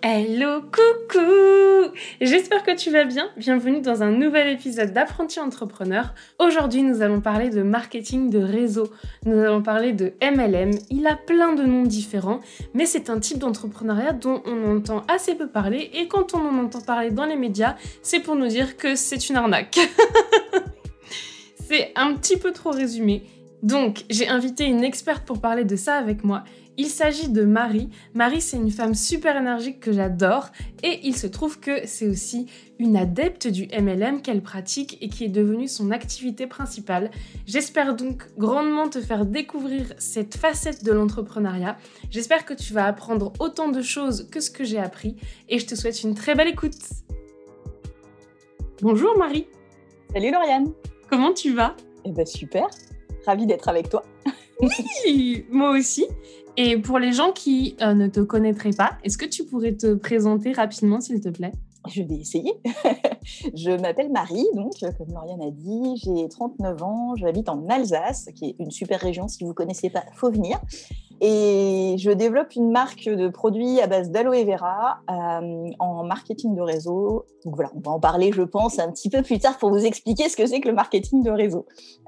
Hello, coucou J'espère que tu vas bien. Bienvenue dans un nouvel épisode d'Apprenti Entrepreneur. Aujourd'hui, nous allons parler de marketing de réseau. Nous allons parler de MLM. Il a plein de noms différents, mais c'est un type d'entrepreneuriat dont on entend assez peu parler. Et quand on en entend parler dans les médias, c'est pour nous dire que c'est une arnaque. c'est un petit peu trop résumé. Donc, j'ai invité une experte pour parler de ça avec moi. Il s'agit de Marie. Marie, c'est une femme super énergique que j'adore et il se trouve que c'est aussi une adepte du MLM qu'elle pratique et qui est devenue son activité principale. J'espère donc grandement te faire découvrir cette facette de l'entrepreneuriat. J'espère que tu vas apprendre autant de choses que ce que j'ai appris et je te souhaite une très belle écoute. Bonjour Marie. Salut Lauriane. Comment tu vas? Eh ben super. Ravie d'être avec toi. Oui, moi aussi. Et pour les gens qui euh, ne te connaîtraient pas, est-ce que tu pourrais te présenter rapidement, s'il te plaît? Je vais essayer. je m'appelle Marie, donc, comme Lauriane a dit, j'ai 39 ans, j'habite en Alsace, qui est une super région. Si vous ne connaissez pas, faut venir. Et je développe une marque de produits à base d'aloe vera euh, en marketing de réseau. Donc voilà, on va en parler, je pense, un petit peu plus tard pour vous expliquer ce que c'est que le marketing de réseau.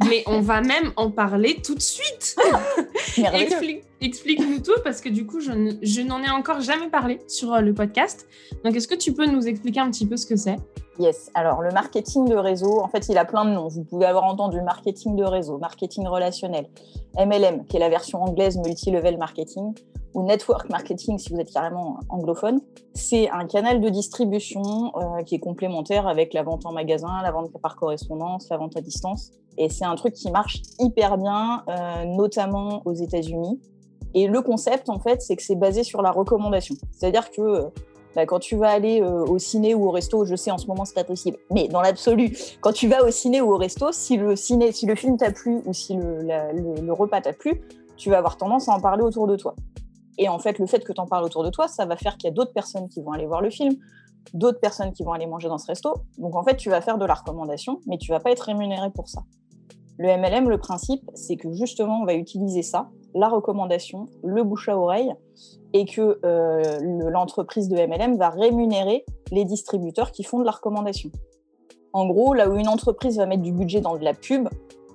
Mais on va même en parler tout de suite. Explique, explique-nous tout parce que du coup, je, je n'en ai encore jamais parlé sur euh, le podcast. Donc, est-ce que tu peux nous expliquer un petit peu ce que c'est? Yes. Alors, le marketing de réseau, en fait, il a plein de noms. Vous pouvez avoir entendu marketing de réseau, marketing relationnel, MLM, qui est la version anglaise multi-level marketing, ou network marketing, si vous êtes carrément anglophone. C'est un canal de distribution euh, qui est complémentaire avec la vente en magasin, la vente par correspondance, la vente à distance. Et c'est un truc qui marche hyper bien, euh, notamment aux États-Unis. Et le concept, en fait, c'est que c'est basé sur la recommandation. C'est-à-dire que euh, bah, quand tu vas aller euh, au ciné ou au resto, je sais en ce moment c'est pas possible, mais dans l'absolu, quand tu vas au ciné ou au resto, si le ciné, si le film t'a plu ou si le, repas t'a plu, tu vas avoir tendance à en parler autour de toi. Et en fait, le fait que tu en parles autour de toi, ça va faire qu'il y a d'autres personnes qui vont aller voir le film, d'autres personnes qui vont aller manger dans ce resto. Donc en fait, tu vas faire de la recommandation, mais tu vas pas être rémunéré pour ça. Le MLM, le principe, c'est que justement, on va utiliser ça, la recommandation, le bouche à oreille, et que euh, l'entreprise de MLM va rémunérer les distributeurs qui font de la recommandation. En gros, là où une entreprise va mettre du budget dans de la pub,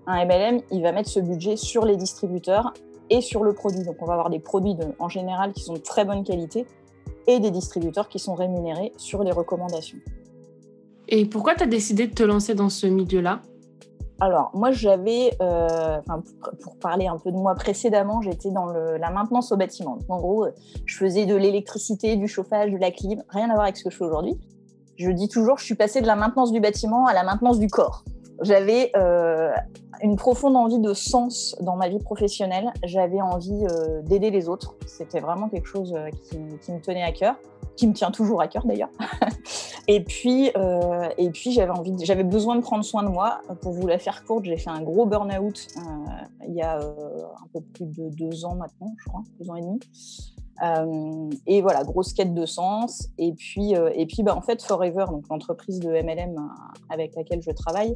un MLM, il va mettre ce budget sur les distributeurs et sur le produit. Donc on va avoir des produits en général qui sont de très bonne qualité et des distributeurs qui sont rémunérés sur les recommandations. Et pourquoi tu as décidé de te lancer dans ce milieu-là? Alors, moi, j'avais, euh, pour, parler un peu de moi précédemment, j'étais dans la maintenance au bâtiment. en gros, je faisais de l'électricité, du chauffage, de la clim, rien à voir avec ce que je fais aujourd'hui. Je dis toujours, je suis passée de la maintenance du bâtiment à la maintenance du corps. J'avais euh, une profonde envie de sens dans ma vie professionnelle. J'avais envie euh, d'aider les autres. C'était vraiment quelque chose qui, qui me tenait à cœur qui me tient toujours à cœur d'ailleurs. et puis, euh, et puis j'avais envie, j'avais besoin de prendre soin de moi. Pour vous la faire courte, j'ai fait un gros burn-out euh, il y a euh, un peu plus de deux ans maintenant, je crois, deux ans et demi. et voilà, grosse quête de sens. Et puis, et puis bah, en fait, Forever, donc l'entreprise de MLM avec laquelle je travaille,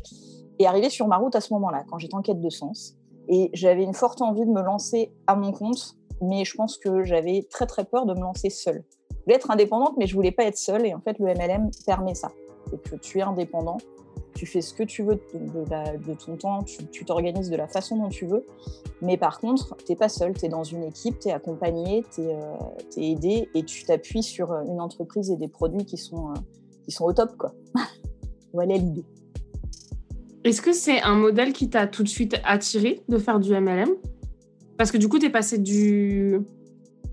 est arrivée sur ma route à ce moment-là, quand j'étais en quête de sens. Et j'avais une forte envie de me lancer à mon compte, mais je pense que j'avais très très peur de me lancer seule être indépendante, mais je voulais pas être seule. Et en fait, le MLM permet ça. C'est que tu es indépendant, tu fais ce que tu veux de, ton temps, tu t'organises de la façon dont tu veux. Mais par contre, tu n'es pas seul, tu es dans une équipe, tu es accompagné, tu es, euh, aidé et tu t'appuies sur euh, une entreprise et des produits qui sont, euh, qui sont au top. Quoi. voilà l'idée. Est-ce que c'est un modèle qui t'a tout de suite attiré de faire du MLM Parce que du coup, tu es passé du,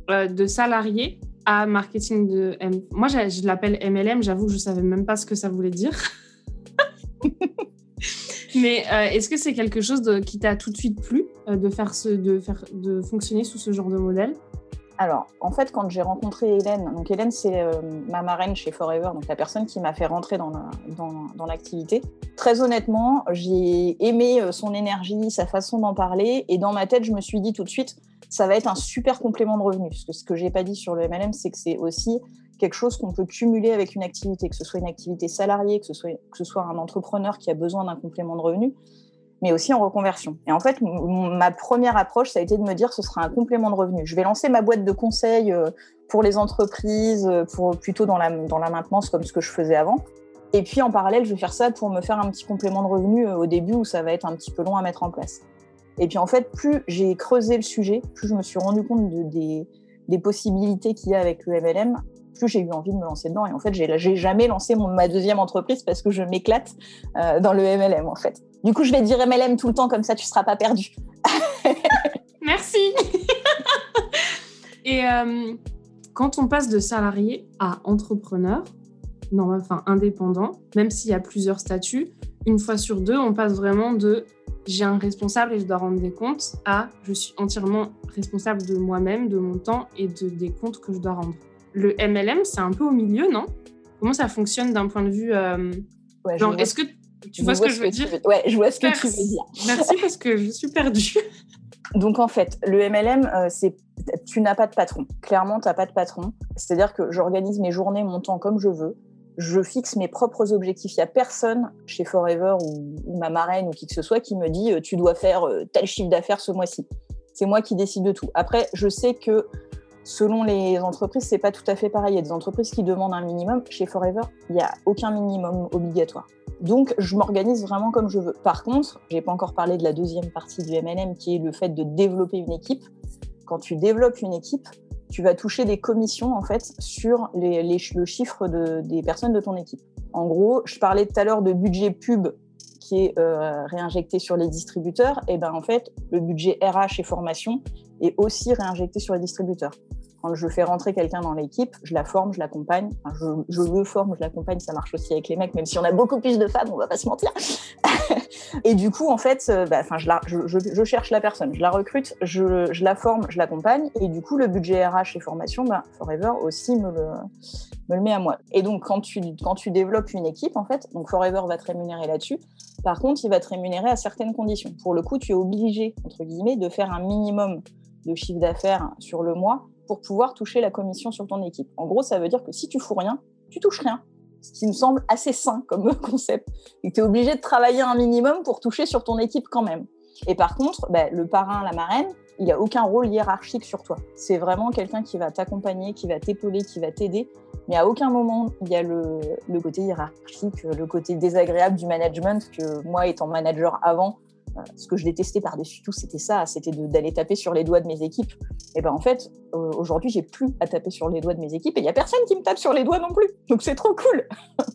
de salarié marketing de M. Moi, je, l'appelle MLM. J'avoue que je savais même pas ce que ça voulait dire. Mais euh, est-ce que c'est quelque chose qui t'a tout de suite plu euh, de faire de faire, de fonctionner sous ce genre de modèle? Alors, en fait, quand j'ai rencontré Hélène, donc Hélène, c'est euh, ma marraine chez Forever, donc la personne qui m'a fait rentrer dans, l'activité. Très honnêtement, j'ai aimé son énergie, sa façon d'en parler, et dans ma tête, je me suis dit tout de suite, ça va être un super complément de revenu. Parce que ce que j'ai pas dit sur le MLM, c'est que c'est aussi quelque chose qu'on peut cumuler avec une activité, que ce soit une activité salariée, que ce soit, un entrepreneur qui a besoin d'un complément de revenu mais aussi en reconversion. Et en fait, ma première approche, ça a été de me dire ce sera un complément de revenu. Je vais lancer ma boîte de conseils euh, pour les entreprises, euh, pour plutôt dans la, dans la maintenance comme ce que je faisais avant. Et puis en parallèle, je vais faire ça pour me faire un petit complément de revenu euh, au début où ça va être un petit peu long à mettre en place. Et puis en fait, plus j'ai creusé le sujet, plus je me suis rendu compte de, des, des possibilités qu'il y a avec le MLM, plus j'ai eu envie de me lancer dedans. Et en fait, j'ai jamais lancé mon, ma deuxième entreprise parce que je m'éclate dans le MLM en fait. Du coup, je vais dire MLM tout le temps, comme ça, tu ne seras pas perdu. Merci. Et euh, quand on passe de salarié à entrepreneur, non, enfin indépendant, même s'il y a plusieurs statuts, une fois sur deux, on passe vraiment de j'ai un responsable et je dois rendre des comptes à je suis entièrement responsable de moi-même, de mon temps et de, des comptes que je dois rendre. Le MLM, c'est un peu au milieu, non? Comment ça fonctionne d'un point de vue euh, genre, est-ce que tu vois ce que je veux dire? Ouais, je vois ce que tu veux dire. Merci parce que je suis perdue. Donc en fait, le MLM, euh, c'est tu n'as pas de patron. Clairement, tu n'as pas de patron. C'est-à-dire que j'organise mes journées, mon temps comme je veux. Je fixe mes propres objectifs. Il n'y a personne chez Forever ou, ma marraine ou qui que ce soit qui me dit euh, tu dois faire euh, tel chiffre d'affaires ce mois-ci. C'est moi qui décide de tout. Après, je sais que selon les entreprises, c'est pas tout à fait pareil. Il y a des entreprises qui demandent un minimum. Chez Forever, il n'y a aucun minimum obligatoire. Donc, je m'organise vraiment comme je veux. Par contre, j'ai pas encore parlé de la deuxième partie du MLM, qui est le fait de développer une équipe. Quand tu développes une équipe, tu vas toucher des commissions en fait sur le chiffre de, des personnes de ton équipe. En gros, je parlais tout à l'heure de budget pub qui est euh, réinjecté sur les distributeurs. Et ben en fait, le budget RH et formation est aussi réinjecté sur les distributeurs. Quand je fais rentrer quelqu'un dans l'équipe, je la forme, je l'accompagne. je, je, le forme, je l'accompagne. Ça marche aussi avec les mecs, même si on a beaucoup plus de femmes, on va pas se mentir. et du coup, en fait, euh, bah, je, je, cherche la personne, je la recrute, je, la forme, je l'accompagne. Et du coup, le budget RH et formation, bah, Forever aussi me le, me le met à moi. Et donc, quand tu, quand tu développes une équipe, en fait, donc Forever va te rémunérer là-dessus. Par contre, il va te rémunérer à certaines conditions. Pour le coup, tu es obligé, entre guillemets, de faire un minimum de chiffre d'affaires sur le mois pour pouvoir toucher la commission sur ton équipe. En gros, ça veut dire que si tu fous rien, tu touches rien. Ce qui me semble assez sain comme concept. Et tu es obligé de travailler un minimum pour toucher sur ton équipe quand même. Et par contre, bah, le parrain, la marraine, il a aucun rôle hiérarchique sur toi. C'est vraiment quelqu'un qui va t'accompagner, qui va t'épauler, qui va t'aider. Mais à aucun moment, il y a le, côté hiérarchique, le côté désagréable du management que moi, étant manager avant, ce que je détestais par-dessus tout, c'était ça, c'était d'aller taper sur les doigts de mes équipes. Et ben en fait, euh, aujourd'hui, j'ai plus à taper sur les doigts de mes équipes et il y a personne qui me tape sur les doigts non plus. Donc c'est trop cool.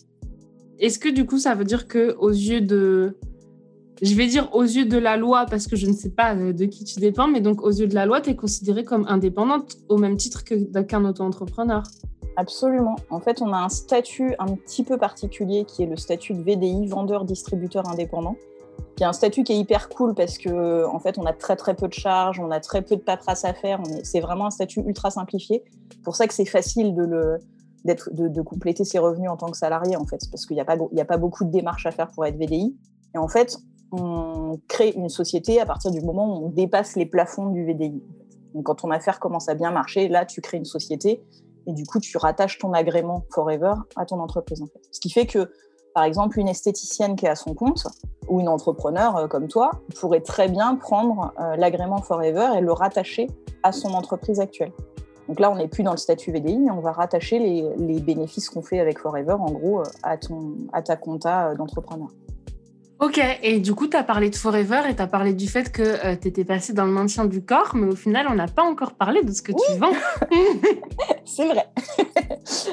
Est-ce que du coup, ça veut dire que aux yeux de je vais dire aux yeux de la loi parce que je ne sais pas euh, de qui tu dépends, mais donc aux yeux de la loi, tu es considérée comme indépendante au même titre qu'un auto-entrepreneur? Absolument. En fait, on a un statut un petit peu particulier qui est le statut de VDI, vendeur-distributeur indépendant qui un statut qui est hyper cool parce que en fait on a très très peu de charges, on a très peu de paperasse à faire, c'est vraiment un statut ultra simplifié. Pour ça que c'est facile de compléter ses revenus en tant que salarié en fait, parce qu'il n'y a pas il a pas beaucoup de démarches à faire pour être VDI. Et en fait, on crée une société à partir du moment où on dépasse les plafonds du VDI. Donc quand ton affaire commence à bien marcher, là tu crées une société et du coup tu rattaches ton agrément Forever à ton entreprise. Ce qui fait que par exemple, une esthéticienne qui est à son compte ou une entrepreneur euh, comme toi pourrait très bien prendre euh, l'agrément Forever et le rattacher à son entreprise actuelle. Donc là, on n'est plus dans le statut VDI, mais on va rattacher les, bénéfices qu'on fait avec Forever, en gros, euh, à, ton, à ta compta d'entrepreneur. Ok, et du coup, tu as parlé de Forever et tu as parlé du fait que euh, tu étais passé dans le maintien du corps, mais au final, on n'a pas encore parlé de ce que tu vends. c'est vrai.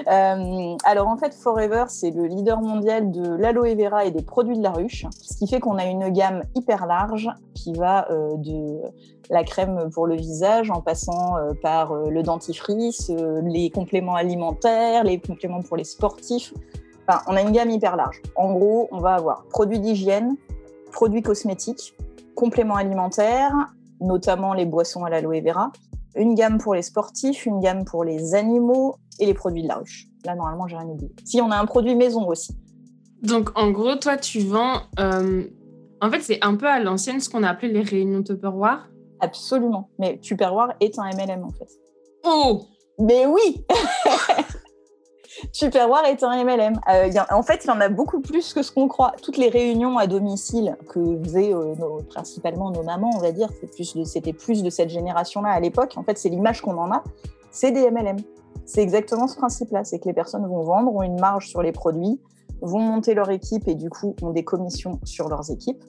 Euh, alors en fait, Forever, c'est le leader mondial de l'aloe vera et des produits de la ruche, ce qui fait qu'on a une gamme hyper large qui va euh, de la crème pour le visage en passant par le dentifrice, les compléments alimentaires, les compléments pour les sportifs on a une gamme hyper large. En gros, on va avoir produits d'hygiène, produits cosmétiques, compléments alimentaires, notamment les boissons à l'aloe vera, une gamme pour les sportifs, une gamme pour les animaux et les produits de la ruche. Là, normalement, j'ai rien oublié. Si, on a un produit maison aussi. Donc, en gros, toi, tu vends. Euh, en fait, c'est un peu à l'ancienne ce qu'on a appelé les réunions Tupperware. Absolument. Mais Tupperware est un MLM, en fait. Oh Mais oui Tupperware est un MLM. Euh, en fait, il y en a beaucoup plus que ce qu'on croit. Toutes les réunions à domicile que faisaient euh, principalement nos mamans, on va dire, c'était plus, plus de cette génération-là à l'époque. En fait, c'est l'image qu'on en a. C'est des MLM. C'est exactement ce principe-là. C'est que les personnes vont vendre, ont une marge sur les produits, vont monter leur équipe et du coup ont des commissions sur leurs équipes.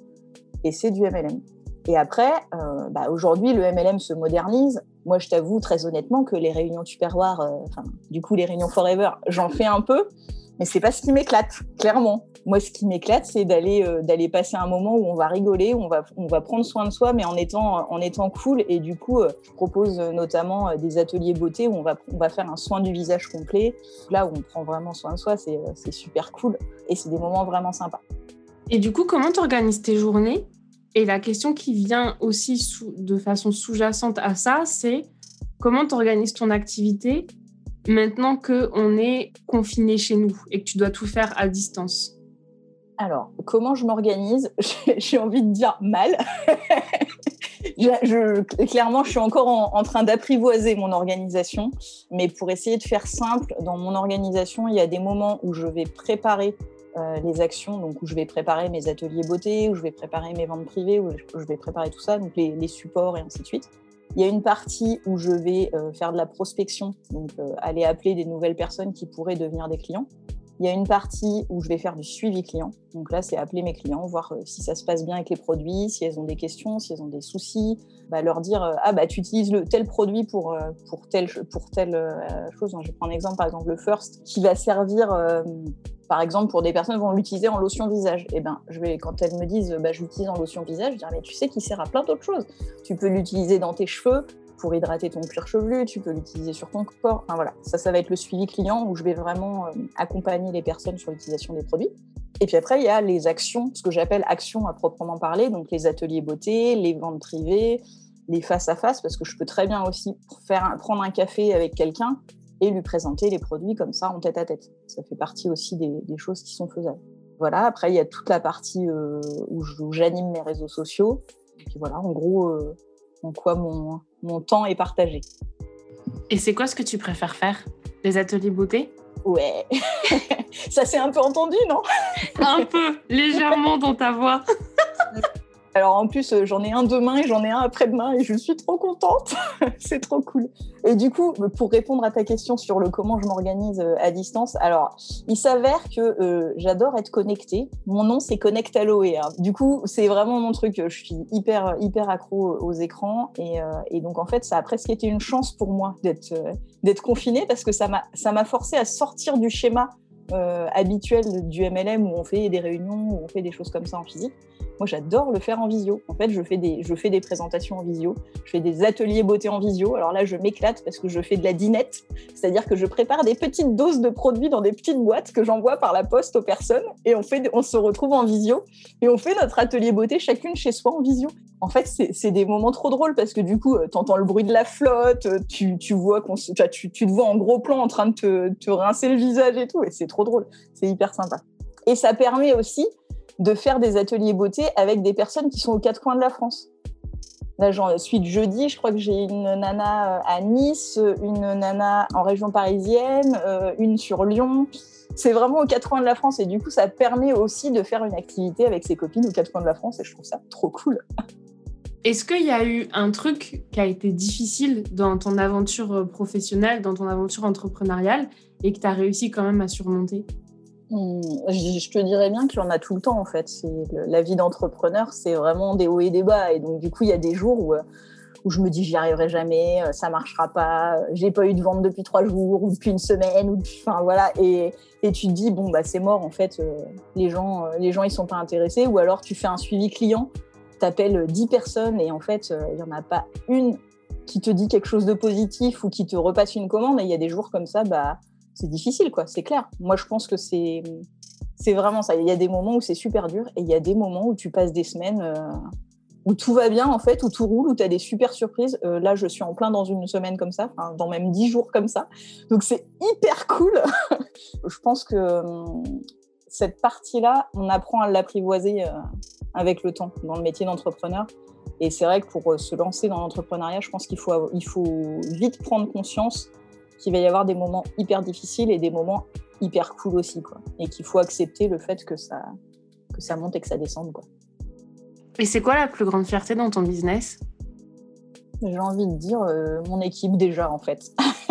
Et c'est du MLM. Et après, euh, bah, aujourd'hui, le MLM se modernise. Moi, je t'avoue très honnêtement que les réunions Tupperware, euh, du coup, les réunions Forever, j'en fais un peu, mais c'est pas ce qui m'éclate, clairement. Moi, ce qui m'éclate, c'est d'aller euh, d'aller passer un moment où on va rigoler, où on va on va prendre soin de soi, mais en étant en étant cool. Et du coup, je propose notamment des ateliers beauté où on va on va faire un soin du visage complet. Là où on prend vraiment soin de soi, c'est c'est super cool et c'est des moments vraiment sympas. Et du coup, comment tu organises tes journées? Et la question qui vient aussi de façon sous-jacente à ça, c'est comment tu organises ton activité maintenant qu'on est confiné chez nous et que tu dois tout faire à distance? Alors, comment je m'organise? J'ai envie de dire mal. clairement, je suis encore en train d'apprivoiser mon organisation, mais pour essayer de faire simple, dans mon organisation, il y a des moments où je vais préparer euh, les actions, donc où je vais préparer mes ateliers beauté, où je vais préparer mes ventes privées, où je vais préparer tout ça, donc les, supports et ainsi de suite. Il y a une partie où je vais euh, faire de la prospection, donc euh, aller appeler des nouvelles personnes qui pourraient devenir des clients. Il y a une partie où je vais faire du suivi client. Donc là, c'est appeler mes clients, voir si ça se passe bien avec les produits, si elles ont des questions, si elles ont des soucis, bah, leur dire ah bah tu utilises le tel produit pour pour telle pour telle chose. Je prends un exemple par exemple le First qui va servir par exemple, pour des personnes qui vont l'utiliser en lotion visage. Eh ben, je vais, quand elles me disent, bah, je l'utilise en lotion visage, je dis, mais tu sais qu'il sert à plein d'autres choses. Tu peux l'utiliser dans tes cheveux pour hydrater ton cuir chevelu, tu peux l'utiliser sur ton corps. Enfin voilà, ça, ça va être le suivi client où je vais vraiment euh, accompagner les personnes sur l'utilisation des produits. Et puis après, il y a les actions, ce que j'appelle actions à proprement parler, donc les ateliers beauté, les ventes privées, les face à face, parce que je peux très bien aussi faire prendre un café avec quelqu'un et lui présenter les produits comme ça en tête à tête. Ça fait partie aussi des, choses qui sont faisables. Voilà, après, il y a toute la partie euh, où j'anime mes réseaux sociaux. Et puis voilà, en gros, euh, en quoi mon, mon temps est partagé. Et c'est quoi ce que tu préfères faire? Les ateliers beauté? Ouais, ça s'est un peu entendu, non? Un peu, légèrement dans ta voix. Alors en plus, euh, j'en ai un demain et j'en ai un après-demain et je suis trop contente. c'est trop cool. Et du coup, pour répondre à ta question sur le comment je m'organise euh, à distance, alors il s'avère que euh, j'adore être connectée. Mon nom c'est Connect Aloe. Hein. Du coup, c'est vraiment mon truc. Je suis hyper hyper accro aux écrans et, donc en fait, ça a presque été une chance pour moi d'être d'être confinée parce que ça m'a ça m'a forcé à sortir du schéma habituel du MLM où on fait des réunions, où on fait des choses comme ça en physique. Moi, j'adore le faire en visio. En fait, je fais, des, je fais des présentations en visio. Je fais des ateliers beauté en visio. Alors là, je m'éclate parce que je fais de la dinette. C'est-à-dire que je prépare des petites doses de produits dans des petites boîtes que j'envoie par la poste aux personnes. Et on, fait, on se retrouve en visio. Et on fait notre atelier beauté chacune chez soi en visio. En fait, c'est des moments trop drôles parce que du coup, euh, tu entends le bruit de la flotte. Tu, tu vois qu'on tu, tu, te vois en gros plan en train de te, te rincer le visage et tout. Et c'est trop drôle. C'est hyper sympa. Et ça permet aussi de faire des ateliers beauté avec des personnes qui sont aux quatre coins de la France. Là, j'en suis jeudi, je crois que j'ai une nana euh, à Nice, une nana en région parisienne, euh, une sur Lyon. C'est vraiment aux quatre coins de la France et du coup, ça permet aussi de faire une activité avec ses copines aux quatre coins de la France et je trouve ça trop cool. Est-ce qu'il y a eu un truc qui a été difficile dans ton aventure euh, professionnelle, dans ton aventure entrepreneuriale et que tu as réussi quand même à surmonter? Hmm, je te dirais bien qu'il y en a tout le temps en fait. La vie d'entrepreneur, c'est vraiment des hauts et des bas. Et donc du coup, il y a des jours où, euh, je me dis j'y arriverai jamais, euh, ça marchera pas, j'ai pas eu de vente depuis trois jours ou depuis une semaine ou enfin voilà. Et, tu te dis bon bah c'est mort en fait. Les gens, les gens ils sont pas intéressés. Ou alors tu fais un suivi client, t'appelles 10 personnes et en fait il y en a pas une qui te dit quelque chose de positif ou qui te repasse une commande. Et il y a des jours comme ça bah c'est difficile, quoi, c'est clair. Moi, je pense que c'est, c'est vraiment ça. Il y a des moments où c'est super dur et il y a des moments où tu passes des semaines euh, où tout va bien en fait, où tout roule, où tu as des super surprises. Euh, là, je suis en plein dans une semaine comme ça, dans même dix jours comme ça. Donc c'est hyper cool. je pense que hum, cette partie-là, on apprend à l'apprivoiser euh, avec le temps dans le métier d'entrepreneur. Et c'est vrai que pour euh, se lancer dans l'entrepreneuriat, je pense qu'il faut, il faut vite prendre conscience qu'il va y avoir des moments hyper difficiles et des moments hyper cool aussi. Quoi. Et qu'il faut accepter le fait que ça, que ça monte et que ça descende. Quoi. Et c'est quoi la plus grande fierté dans ton business? J'ai envie de dire euh, mon équipe déjà en fait.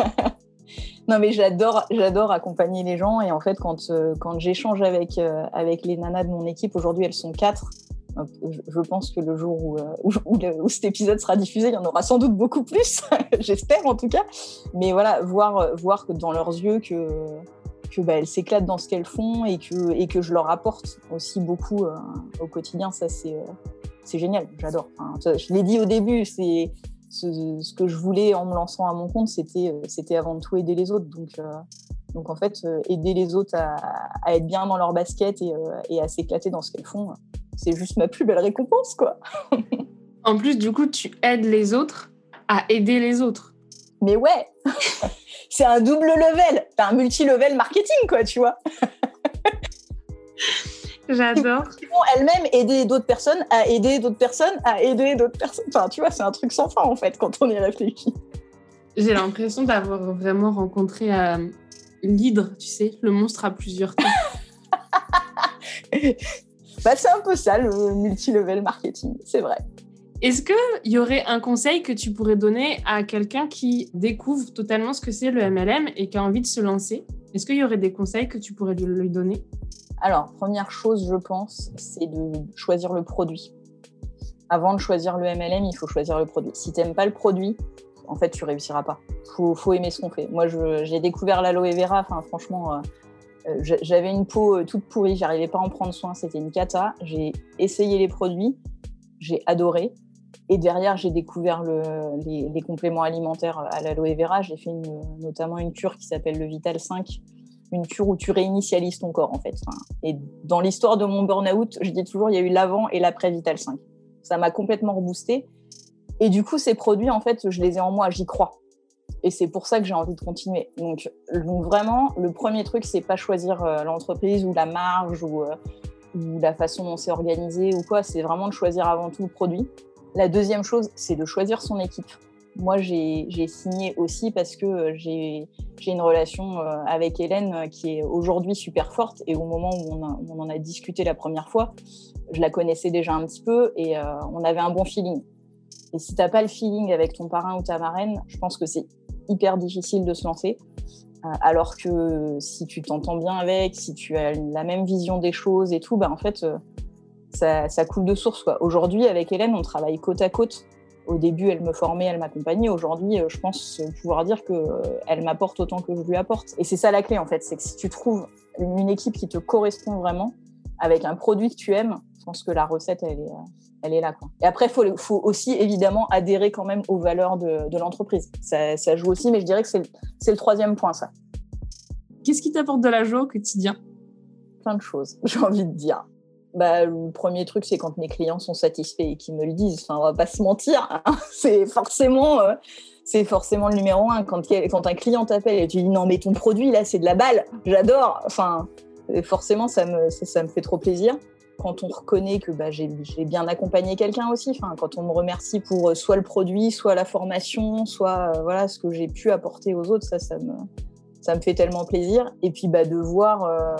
non mais j'adore, j'adore accompagner les gens et en fait quand, euh, quand j'échange avec, euh, avec les nanas de mon équipe, aujourd'hui elles sont quatre. Je pense que le jour où, où, cet épisode sera diffusé, il y en aura sans doute beaucoup plus, j'espère en tout cas. Mais voilà, voir, voir dans leurs yeux que, que bah, elles s'éclatent dans ce qu'elles font et que, et que je leur apporte aussi beaucoup au quotidien, ça c'est c'est génial, j'adore. je l'ai dit au début, c'est ce, que je voulais en me lançant à mon compte, c'était euh, c'était avant tout aider les autres. Donc, euh, donc en fait, euh, aider les autres à, être bien dans leur basket et, et à s'éclater dans ce qu'elles font, c'est juste ma plus belle récompense, quoi. en plus, du coup, tu aides les autres à aider les autres. Mais ouais, c'est un double level, un multi-level marketing, quoi, tu vois. J'adore. elle-même aider d'autres personnes à aider d'autres personnes à aider d'autres personnes. Enfin, tu vois, c'est un truc sans fin en fait quand on y réfléchit. J'ai l'impression d'avoir vraiment rencontré euh, l'hydre, tu sais, le monstre à plusieurs têtes. bah, c'est un peu ça le multi-level marketing, c'est vrai. Est-ce qu'il y aurait un conseil que tu pourrais donner à quelqu'un qui découvre totalement ce que c'est le MLM et qui a envie de se lancer? Est-ce qu'il y aurait des conseils que tu pourrais lui donner? Alors, première chose, je pense, c'est de choisir le produit. Avant de choisir le MLM, il faut choisir le produit. Si tu n'aimes pas le produit, en fait, tu réussiras pas. Il faut, aimer ce qu'on fait. Moi, j'ai découvert l'aloe vera. Franchement, euh, euh, j'avais une peau euh, toute pourrie. J'arrivais pas à en prendre soin. C'était une cata. J'ai essayé les produits. J'ai adoré. Et derrière, j'ai découvert les, compléments alimentaires à l'aloe vera. J'ai fait notamment une cure qui s'appelle le Vital 5 une cure où tu réinitialises ton corps en fait. et dans l'histoire de mon burn-out, je dis toujours il y a eu l'avant et l'après Vital 5. Ça m'a complètement reboosté. Et du coup, ces produits, en fait, je les ai en moi, j'y crois. Et c'est pour ça que j'ai envie de continuer. Donc, vraiment, le premier truc, c'est pas choisir euh, l'entreprise ou la marge ou, euh, ou la façon dont c'est organisé ou quoi. C'est vraiment de choisir avant tout le produit. La deuxième chose, c'est de choisir son équipe. Moi, j'ai signé aussi parce que euh, j'ai une relation euh, avec Hélène euh, qui est aujourd'hui super forte. Et au moment où on, en a discuté la première fois, je la connaissais déjà un petit peu et on avait un bon feeling. Et si tu n'as pas le feeling avec ton parrain ou ta marraine, je pense que c'est hyper difficile de se lancer. alors que si tu t'entends bien avec, si tu as la même vision des choses et tout, bah en fait, ça coule de source. Aujourd'hui, avec Hélène, on travaille côte à côte au début, elle me formait, elle m'accompagnait. Aujourd'hui, euh, je pense pouvoir dire qu'elle euh, m'apporte autant que je lui apporte. Et c'est ça la clé, en fait. C'est que si tu trouves une équipe qui te correspond vraiment, avec un produit que tu aimes, je pense que la recette, elle est, euh, elle est là. Quoi. Et après, il faut, aussi évidemment adhérer quand même aux valeurs de, l'entreprise. Ça, joue aussi, mais je dirais que c'est le, le troisième point, ça. Qu'est-ce qui t'apporte de la joie au quotidien? Plein de choses, j'ai envie de dire bah, le premier truc, c'est quand mes clients sont satisfaits et qu'ils me le disent. Enfin, on va pas se mentir. Hein. c'est forcément, euh, c'est forcément le numéro un. Quand, quand un client t'appelle et tu dis non, mais ton produit là, c'est de la balle. J'adore. Enfin, forcément, ça me, ça, me fait trop plaisir. Quand on reconnaît que bah, j'ai bien accompagné quelqu'un aussi. Enfin, quand on me remercie pour euh, soit le produit, soit la formation, soit euh, voilà ce que j'ai pu apporter aux autres, ça, ça me, ça me fait tellement plaisir. Et puis bah, de voir. Euh,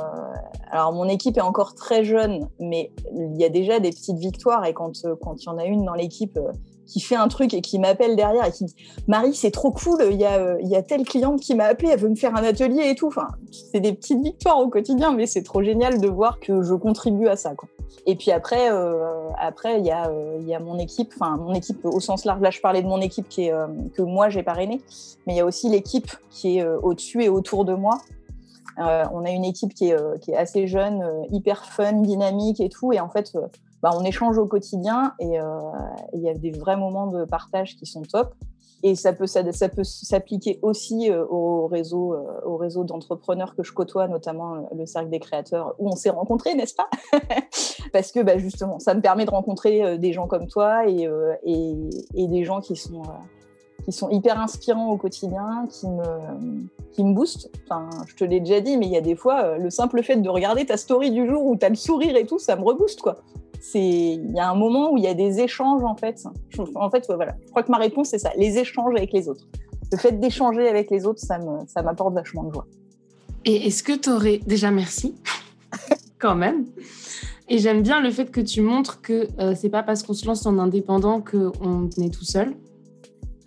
alors, mon équipe est encore très jeune, mais il y a déjà des petites victoires. Et quand euh, il y en a une dans l'équipe euh, qui fait un truc et qui m'appelle derrière et qui dit Marie, c'est trop cool, il y, a, il y a telle cliente qui m'a appelé, elle veut me faire un atelier et tout. Enfin, c'est des petites victoires au quotidien, mais c'est trop génial de voir que je contribue à ça. Quoi. Et puis après, euh, après il y, a, euh, y a mon équipe, enfin mon équipe au sens large. Là, je parlais de mon équipe qui est, euh, que moi j'ai parrainée, mais il y a aussi l'équipe qui est au-dessus et autour de moi. on a une équipe qui est, qui est assez jeune, hyper fun, dynamique et tout. Et en fait, bah, on échange au quotidien et il y a des vrais moments de partage qui sont top. et ça peut, s'appliquer aussi euh, au réseau, euh, au réseau d'entrepreneurs que je côtoie, notamment euh, le Cercle des créateurs, où on s'est rencontrés, n'est-ce pas? Parce que bah, justement, ça me permet de rencontrer des gens comme toi et, des gens qui sont, hyper inspirants au quotidien, qui me, qui me boostent. Enfin, je te l'ai déjà dit, mais il y a des fois, le simple fait de regarder ta story du jour où tu as le sourire et tout, ça me rebooste, quoi c'est il y a un moment où il y a des échanges en fait. en fait, voilà. Je crois que ma réponse c'est ça, les échanges avec les autres. Le fait d'échanger avec les autres, ça me ça m'apporte vachement de joie. Et est-ce que tu aurais déjà merci quand même Et j'aime bien le fait que tu montres que euh, c'est pas parce qu'on se lance en indépendant qu'on est tout seul.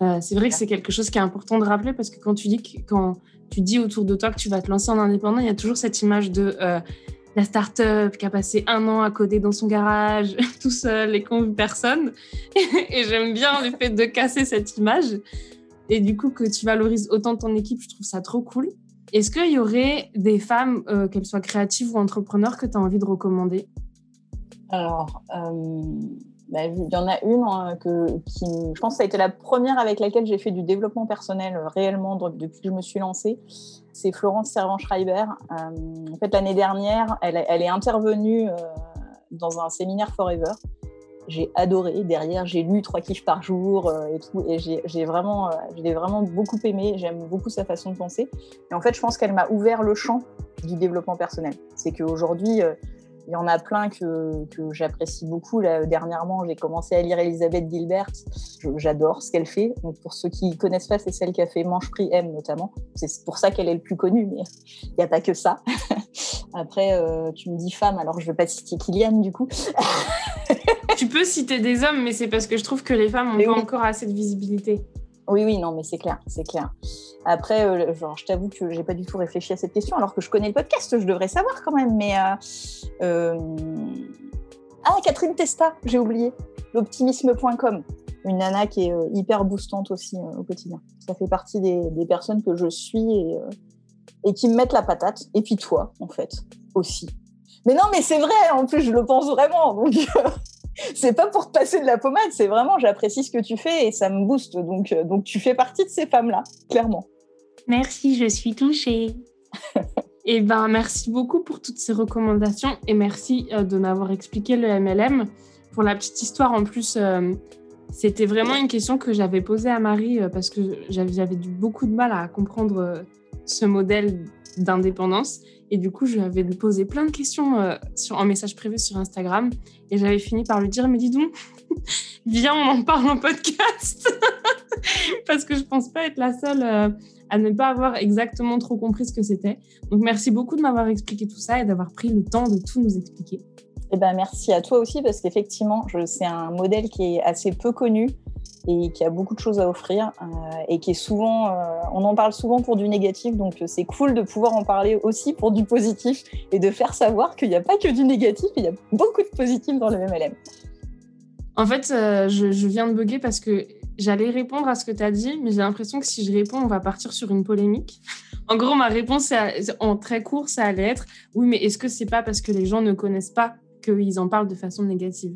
Euh, c'est vrai que c'est quelque chose qui est important de rappeler parce que quand tu dis quand tu dis autour de toi que tu vas te lancer en indépendant, il y a toujours cette image de euh, la start-up qui a passé un an à coder dans son garage, tout seul et qu'on personne. et j'aime bien le fait de casser cette image. Et du coup, que tu valorises autant ton équipe, je trouve ça trop cool. Est-ce qu'il y aurait des femmes, euh, qu'elles soient créatives ou entrepreneurs, que tu as envie de recommander? Alors, euh, bah, il y en a une hein, que, qui, je pense ça a été la première avec laquelle j'ai fait du développement personnel euh, réellement depuis que je me suis lancée. C'est Florence Servan-Schreiber. Euh, en fait, l'année dernière, elle, elle, est intervenue euh, dans un séminaire Forever. J'ai adoré. Derrière, j'ai lu trois kiffs par jour et tout. Et j'ai vraiment, vraiment beaucoup aimé. J'aime beaucoup sa façon de penser. Et en fait, je pense qu'elle m'a ouvert le champ du développement personnel. C'est qu'aujourd'hui, y en a plein que, que j'apprécie beaucoup. Là, dernièrement, j'ai commencé à lire Elisabeth Gilbert. J'adore ce qu'elle fait. Donc, pour ceux qui ne connaissent pas, c'est celle qui a fait Manche Prix M notamment. C'est pour ça qu'elle est le plus connue, mais il n'y a pas que ça. Après, euh, tu me dis femme, alors je ne vais pas citer Kylian du coup. tu peux citer des hommes, mais c'est parce que je trouve que les femmes n'ont pas encore assez de visibilité. Oui, oui, non, mais c'est clair, c'est clair. Après, euh, genre, je t'avoue que j'ai pas du tout réfléchi à cette question, alors que je connais le podcast, je devrais savoir quand même. Mais euh, euh, ah, Catherine Testa, j'ai oublié, l'optimisme.com, une nana qui est hyper boostante aussi au quotidien. Ça fait partie des, personnes que je suis et, qui me mettent la patate. Et puis toi, en fait, aussi. Mais non, mais c'est vrai. En plus, je le pense vraiment. Donc c'est pas pour te passer de la pommade, c'est vraiment j'apprécie ce que tu fais et ça me booste. Donc, euh, donc tu fais partie de ces femmes-là, clairement. Merci, je suis touchée. et eh ben, merci beaucoup pour toutes ces recommandations et merci euh, de m'avoir expliqué le MLM. Pour la petite histoire, en plus, euh, c'était vraiment une question que j'avais posée à Marie parce que j'avais beaucoup de mal à comprendre ce modèle d'indépendance. Et du coup, je lui avais posé plein de questions euh, sur, en message privé sur Instagram. Et j'avais fini par lui dire, mais dis donc, viens, on en parle en podcast. Parce que je pense pas être la seule euh, à ne pas avoir exactement trop compris ce que c'était. Donc, merci beaucoup de m'avoir expliqué tout ça et d'avoir pris le temps de tout nous expliquer. Eh ben, merci à toi aussi parce qu'effectivement, c'est un modèle qui est assez peu connu et qui a beaucoup de choses à offrir euh, et qui est souvent, euh, on en parle souvent pour du négatif, donc euh, c'est cool de pouvoir en parler aussi pour du positif et de faire savoir qu'il n'y a pas que du négatif, il y a beaucoup de positif dans le MLM. En fait, je, je, viens de bugger parce que j'allais répondre à ce que tu as dit, mais j'ai l'impression que si je réponds, on va partir sur une polémique. En gros, ma réponse en très court, ça allait être oui, mais est-ce que c'est pas parce que les gens ne connaissent pas qu'ils en parlent de façon négative?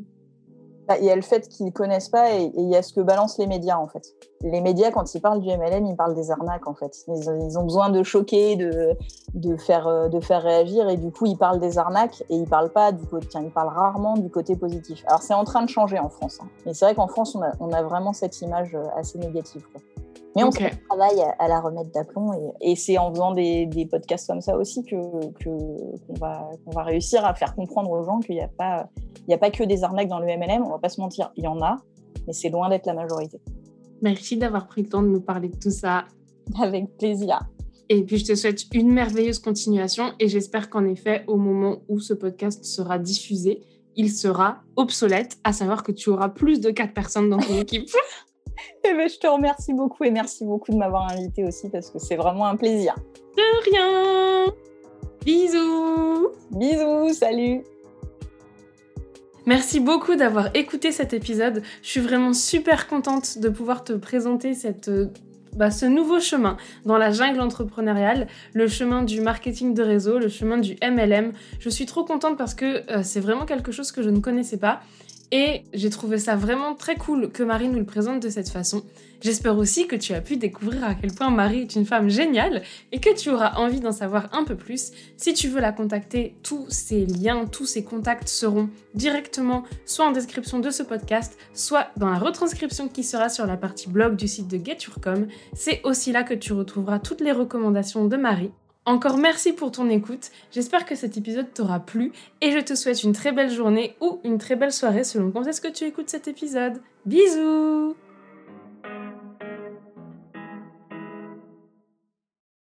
Il y a le fait qu'ils ne connaissent pas et, il y a ce que balancent les médias en fait. Les médias, quand ils parlent du MLM, ils parlent des arnaques en fait. Ils, ont besoin de choquer, de, de, faire, euh, de faire réagir et du coup ils parlent des arnaques et ils parlent pas du côté, ils parlent rarement du côté positif. Alors c'est en train de changer en France, hein. mais c'est vrai qu'en France on a, on a, vraiment cette image euh, assez négative. Quoi. Mais on travaille à, la remettre d'aplomb et, c'est en faisant des, podcasts comme ça aussi que qu'on va, va réussir à faire comprendre aux gens qu'il n'y a pas il a pas que des arnaques dans le MLM. On va pas se mentir, il y en a, mais c'est loin d'être la majorité. Merci d'avoir pris le temps de nous parler de tout ça. Avec plaisir. Et puis, je te souhaite une merveilleuse continuation et j'espère qu'en effet, au moment où ce podcast sera diffusé, il sera obsolète, à savoir que tu auras plus de quatre personnes dans ton équipe. Eh ben, je te remercie beaucoup et merci beaucoup de m'avoir invité aussi parce que c'est vraiment un plaisir. De rien. Bisous. Bisous, salut. Merci beaucoup d'avoir écouté cet épisode. Je suis vraiment super contente de pouvoir te présenter cette bah, ce nouveau chemin dans la jungle entrepreneuriale, le chemin du marketing de réseau, le chemin du MLM. Je suis trop contente parce que euh, c'est vraiment quelque chose que je ne connaissais pas Et j'ai trouvé ça vraiment très cool que Marie nous le présente de cette façon. J'espère aussi que tu as pu découvrir à quel point Marie est une femme géniale et que tu auras envie d'en savoir un peu plus. Si tu veux la contacter, tous ces liens, tous ces contacts seront directement soit en description de ce podcast, soit dans la retranscription qui sera sur la partie blog du site de GetYourCom. C'est aussi là que tu retrouveras toutes les recommandations de Marie. Encore merci pour ton écoute, j'espère que cet épisode t'aura plu et je te souhaite une très belle journée ou une très belle soirée selon quand est-ce que tu écoutes cet épisode. Bisous